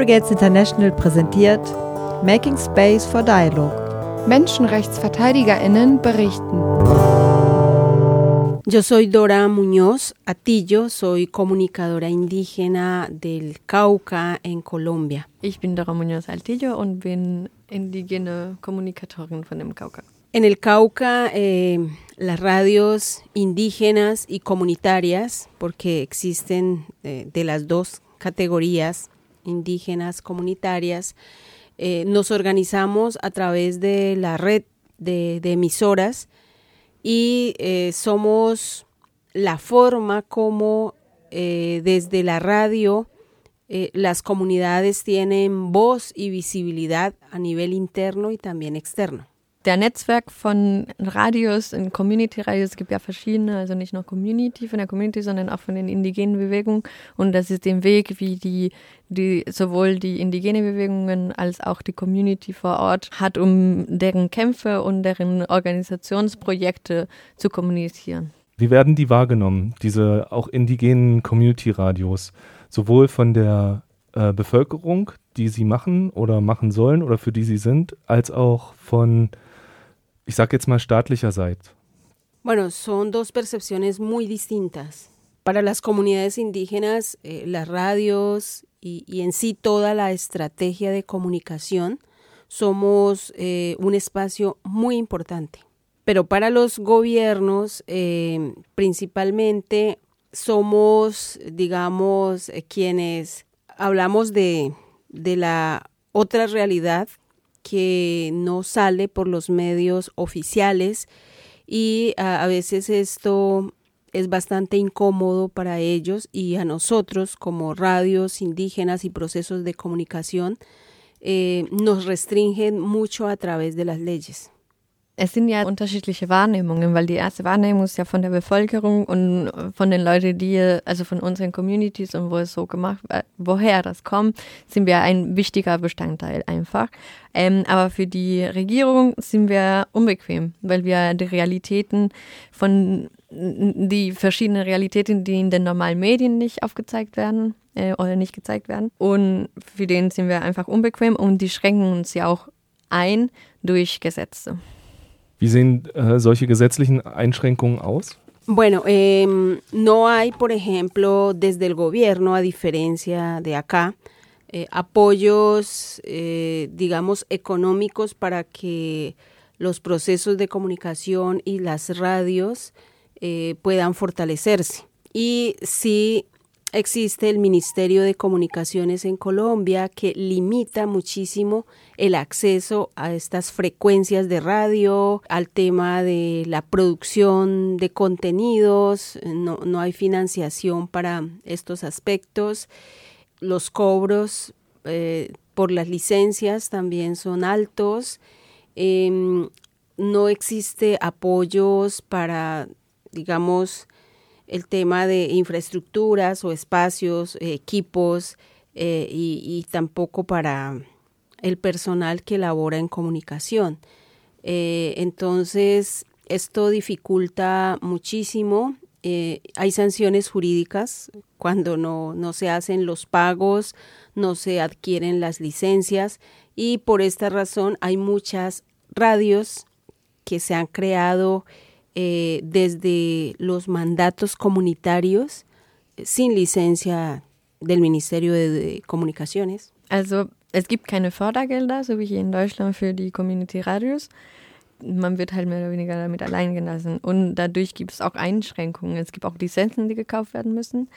Brigades International präsentiert Making Space for Dialogue. MenschenrechtsverteidigerInnen berichten. Yo soy Dora Muñoz Atillo, soy comunicadora indígena del Cauca en Colombia. Ich bin Dora Muñoz Altillo und bin indigene Kommunikatorin von dem Cauca. En el Cauca, eh, las radios indígenas y comunitarias, porque existen eh, de las dos categorías, indígenas, comunitarias, eh, nos organizamos a través de la red de, emisoras y eh, somos la forma como eh, desde la radio las comunidades tienen voz y visibilidad a nivel interno y también externo. Der Netzwerk von Radios, in Community-Radios, es gibt ja verschiedene, also nicht nur Community von der Community, sondern auch von den indigenen Bewegungen. Und das ist der Weg, wie die, die sowohl die indigene Bewegungen als auch die Community vor Ort hat, um deren Kämpfe und deren Organisationsprojekte zu kommunizieren. Wie werden die wahrgenommen, diese auch indigenen Community-Radios, sowohl von der äh, Bevölkerung, die sie machen oder machen sollen oder für die sie sind, als auch von, ich sage jetzt mal, staatlicher Seite? Bueno, son dos percepciones muy distintas. Para las comunidades indígenas, eh, las radios y, y, en sí toda la estrategia de comunicación somos eh, un espacio muy importante. Pero para los gobiernos, eh, principalmente somos, digamos, eh, quienes hablamos de, de la otra realidad que no sale por los medios oficiales y a, veces esto es bastante incómodo para ellos y a nosotros como radios indígenas y procesos de comunicación eh, nos restringen mucho a través de las leyes. Es sind ja unterschiedliche Wahrnehmungen, weil die erste Wahrnehmung ist ja von der Bevölkerung und von den Leuten, die, also von unseren Communities und wo es so gemacht wird, woher das kommt, sind wir ein wichtiger Bestandteil einfach. Ähm, aber für die Regierung sind wir unbequem, weil wir die Realitäten von, die verschiedenen Realitäten, die in den normalen Medien nicht aufgezeigt werden, äh, oder nicht gezeigt werden. Und für den sind wir einfach unbequem und die schränken uns ja auch ein durch Gesetze. Wie sehen äh, solche gesetzlichen Einschränkungen? Bueno, eh, no hay, por ejemplo, desde el gobierno, a diferencia de acá, eh, apoyos, eh, digamos, económicos para que los procesos de comunicación y las radios eh, puedan fortalecerse. Y sí existe el Ministerio de Comunicaciones en Colombia que limita muchísimo el acceso a estas frecuencias de radio, al tema de la producción de contenidos, no, no hay financiación para estos aspectos, los cobros eh, por las licencias también son altos, eh, no existe apoyos para, digamos, el tema de infraestructuras o espacios, eh, equipos eh, y, tampoco para el personal que labora en comunicación. Eh, entonces, esto dificulta muchísimo. hay sanciones jurídicas cuando no, no se hacen los pagos, no se adquieren las licencias y por esta razón hay muchas radios que se han creado eh, desde los mandatos comunitarios sin licencia del Ministerio de, de Comunicaciones. Also es gibt keine Fördergelder, so wie hier in Deutschland für die Community Radios. Man wird halt mehr oder weniger damit allein gelassen. Und dadurch gibt es auch Einschränkungen. Es gibt auch Lizenzen, die gekauft werden müssen.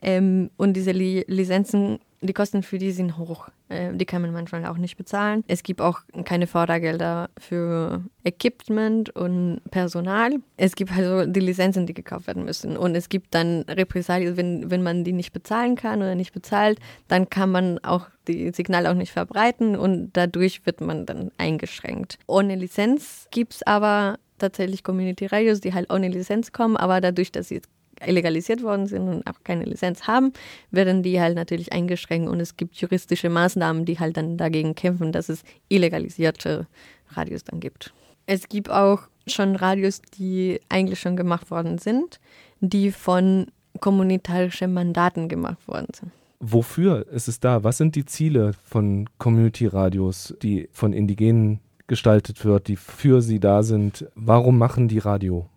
Ähm, und diese Li Lizenzen, die Kosten für die sind hoch. Äh, die kann man manchmal auch nicht bezahlen. Es gibt auch keine Fördergelder für Equipment und Personal. Es gibt also die Lizenzen, die gekauft werden müssen. Und es gibt dann Repressalien, wenn, wenn man die nicht bezahlen kann oder nicht bezahlt, dann kann man auch die Signale auch nicht verbreiten und dadurch wird man dann eingeschränkt. Ohne Lizenz gibt es aber tatsächlich Community Radios, die halt ohne Lizenz kommen, aber dadurch, dass sie illegalisiert worden sind und auch keine Lizenz haben, werden die halt natürlich eingeschränkt und es gibt juristische Maßnahmen, die halt dann dagegen kämpfen, dass es illegalisierte Radios dann gibt. Es gibt auch schon Radios, die eigentlich schon gemacht worden sind, die von kommunitarischen Mandaten gemacht worden sind. wofür ist es da? Was sind die Ziele von Community-Radios, die von Indigenen gestaltet wird, die für sie da sind? Warum machen die Radio?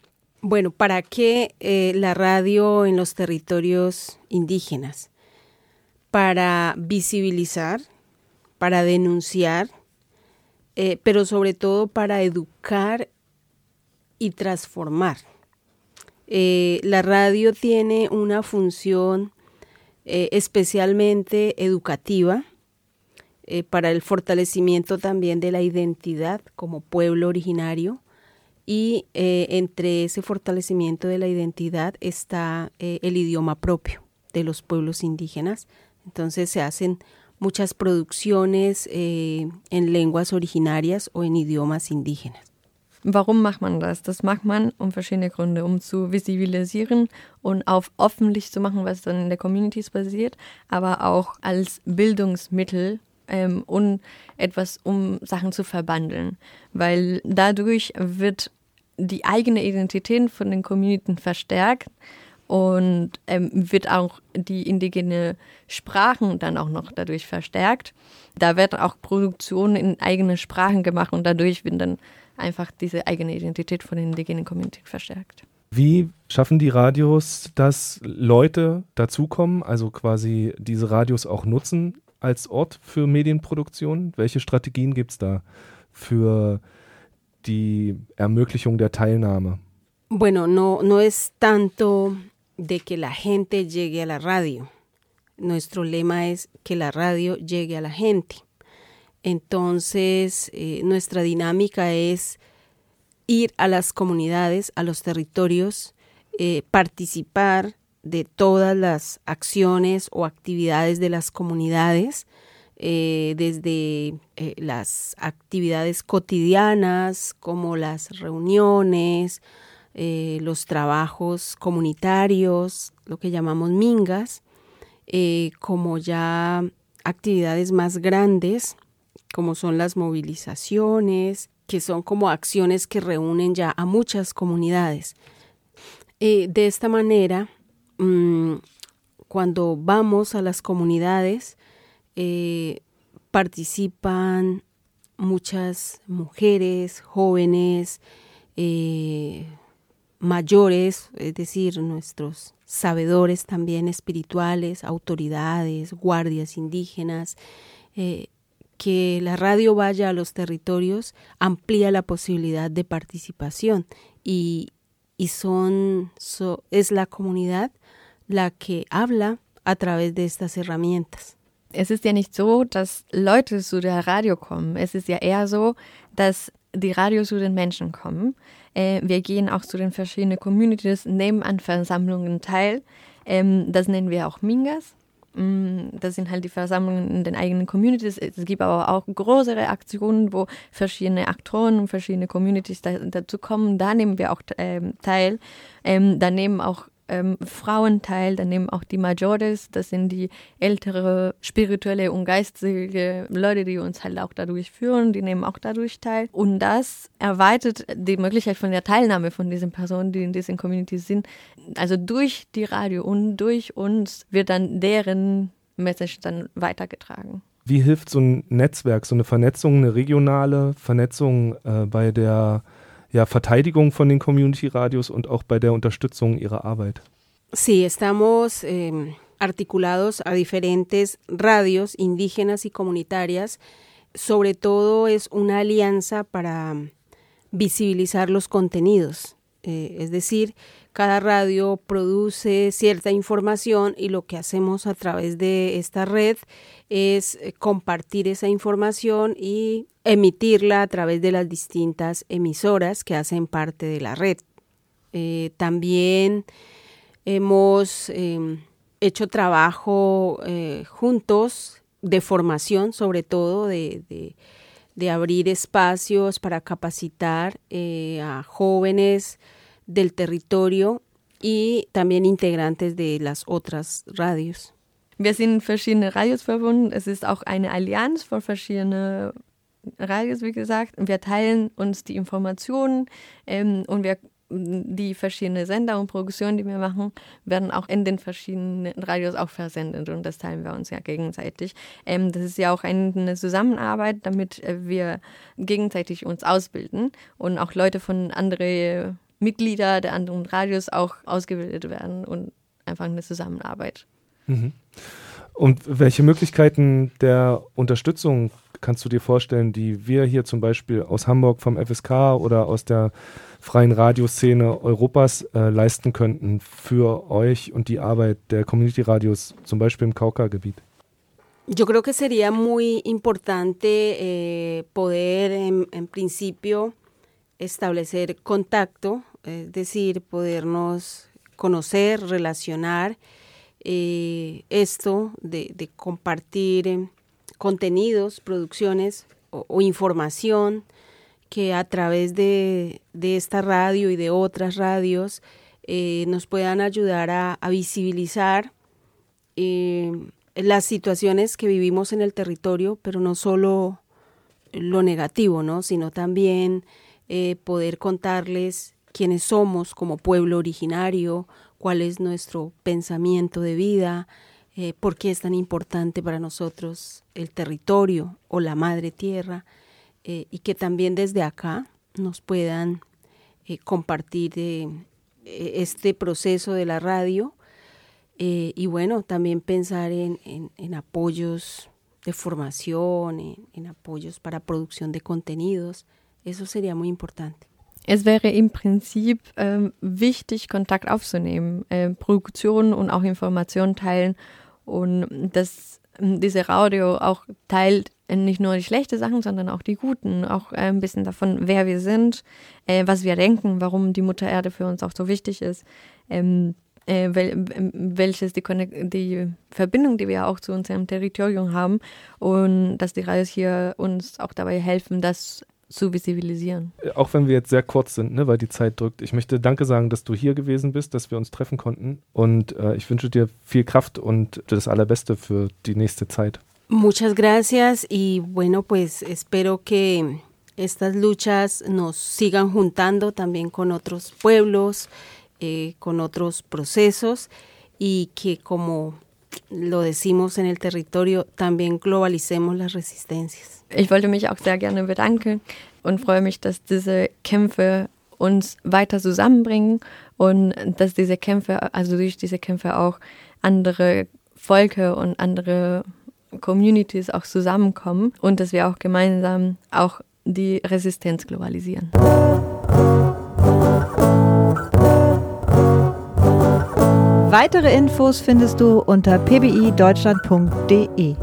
Bueno, ¿para qué eh, la radio en los territorios indígenas? Para visibilizar, para denunciar, eh, pero sobre todo para educar y transformar. Eh, la radio tiene una función especialmente educativa para el fortalecimiento también de la identidad como pueblo originario y entre ese fortalecimiento de la identidad está el idioma propio de los pueblos indígenas. Entonces se hacen muchas producciones en lenguas originarias o en idiomas indígenas. Warum macht man das? Das macht man um verschiedene Gründe, um zu visibilisieren und auf öffentlich zu machen, was dann in der Communities passiert, aber auch als Bildungsmittel ähm, und etwas, um Sachen zu verbandeln. Weil dadurch wird die eigene Identität von den Communities verstärkt und ähm, wird auch die indigene Sprachen dann auch noch dadurch verstärkt. Da wird auch Produktion in eigene Sprachen gemacht und dadurch wird dann einfach diese eigene Identität von den indigenen Community verstärkt. Wie schaffen die Radios, dass Leute dazukommen, also quasi diese Radios auch nutzen als Ort für Medienproduktion? Welche Strategien gibt es da für die Ermöglichung der Teilnahme? Bueno, no, no es tanto de que la gente llegue a la radio. Nuestro lema es que la radio llegue a la gente. Entonces, eh, nuestra dinámica es ir a las comunidades, a los territorios, eh, participar de todas las acciones o actividades de las comunidades, eh, desde las actividades cotidianas como las reuniones, los trabajos comunitarios, lo que llamamos mingas, como ya actividades más grandes como son las movilizaciones, que son como acciones que reúnen ya a muchas comunidades. Eh, de esta manera, mm, cuando vamos a las comunidades, eh, participan muchas mujeres, jóvenes, eh, mayores, es decir, nuestros sabedores también espirituales, autoridades, guardias indígenas, que la radio vaya a los territorios amplía la posibilidad de participación y, y son, so, es la comunidad la que habla a través de estas herramientas. Es ist ja nicht so, dass Leute zu der Radio kommen. Es ist ja eher so, dass die Radio zu den Menschen kommen. Äh, wir gehen auch zu den verschiedenen Communities, nehmen an Versammlungen teil. Ähm, das nennen wir auch Mingas. Mm, das sind halt die Versammlungen in den eigenen Communities. Es gibt aber auch größere Aktionen, wo verschiedene Aktoren und verschiedene Communities da, dazu kommen. Da nehmen wir auch ähm, teil. Ähm, da nehmen auch ähm, Frauen teil, da nehmen auch die Majores, das sind die ältere spirituelle und geistige Leute, die uns halt auch dadurch führen, die nehmen auch dadurch teil. Und das erweitert die Möglichkeit von der Teilnahme von diesen Personen, die in diesen Communities sind. Also durch die Radio und durch uns wird dann deren Message dann weitergetragen. Wie hilft so ein Netzwerk, so eine Vernetzung, eine regionale Vernetzung äh, bei der ja, Verteidigung von den Community-Radios und auch bei der Unterstützung ihrer Arbeit? Sí, estamos eh, articulados a diferentes radios indígenas y comunitarias. Sobre todo es una alianza para visibilizar los contenidos. Eh, es decir, cada radio produce cierta información y lo que hacemos a través de esta red es eh, compartir esa información y emitirla a través de las distintas emisoras que hacen parte de la red. Eh, también hemos em, hecho trabajo eh, juntos de formación, sobre todo de, abrir espacios para capacitar a jóvenes del territorio y también integrantes de las otras radios. Wir sind verschiedene Radios verbunden. Es ist auch eine Allianz von verschiedenen Radios, wie gesagt. Wir teilen uns die Informationen ähm, und wir die verschiedenen Sender und Produktionen, die wir machen, werden auch in den verschiedenen Radios auch versendet und das teilen wir uns ja gegenseitig. Ähm, das ist ja auch eine Zusammenarbeit, damit äh, wir gegenseitig uns ausbilden und auch Leute von anderen Mitgliedern der anderen Radios auch ausgebildet werden und einfach eine Zusammenarbeit. Mhm. Und welche Möglichkeiten der Unterstützung kannst du dir vorstellen, die wir hier zum Beispiel aus Hamburg vom FSK oder aus der freien Radioszene Europas äh, leisten könnten für euch und die Arbeit der Community Radios, zum Beispiel im Kauka-Gebiet? Yo creo que sería muy importante eh, poder, en, en, principio, establecer contacto, es decir, podernos conocer, relacionar eh, esto de, compartir eh, contenidos, producciones o, información que a través de, de, esta radio y de otras radios eh, nos puedan ayudar a, a visibilizar las situaciones que vivimos en el territorio, pero no solo lo negativo, ¿no? sino también eh, poder contarles quiénes somos como pueblo originario, cuál es nuestro pensamiento de vida, eh, por qué es tan importante para nosotros el territorio o la madre tierra, eh, y que también desde acá nos puedan eh, compartir eh, este proceso de la radio y bueno, también pensar en, apoyos de formación, en apoyos para producción de contenidos, eso sería muy importante. Es wäre im Prinzip ähm, wichtig, Kontakt aufzunehmen, äh, Produktionen und auch Informationen teilen und dass diese Radio auch teilt nicht nur die schlechten Sachen, sondern auch die guten, auch äh, ein bisschen davon, wer wir sind, äh, was wir denken, warum die Mutter Erde für uns auch so wichtig ist, ähm, äh, wel, welches die, die Verbindung, die wir auch zu unserem Territorium haben und dass die Radios hier uns auch dabei helfen, das zu visibilisieren. Auch wenn wir jetzt sehr kurz sind, ne, weil die Zeit drückt. Ich möchte Danke sagen, dass du hier gewesen bist, dass wir uns treffen konnten. Und äh, ich wünsche dir viel Kraft und das Allerbeste für die nächste Zeit. Muchas gracias y bueno, pues espero que estas luchas nos sigan juntando también con otros pueblos, eh, con otros procesos y que como lo decimos en el territorio, también globalicemos las resistencias. Ich wollte mich auch sehr gerne bedanken und freue mich, dass diese Kämpfe uns weiter zusammenbringen und dass diese Kämpfe, also durch diese Kämpfe auch andere Volke und andere Communities auch zusammenkommen und dass wir auch gemeinsam auch die Resistenz globalisieren. Weitere Infos findest du unter pbideutschland.de.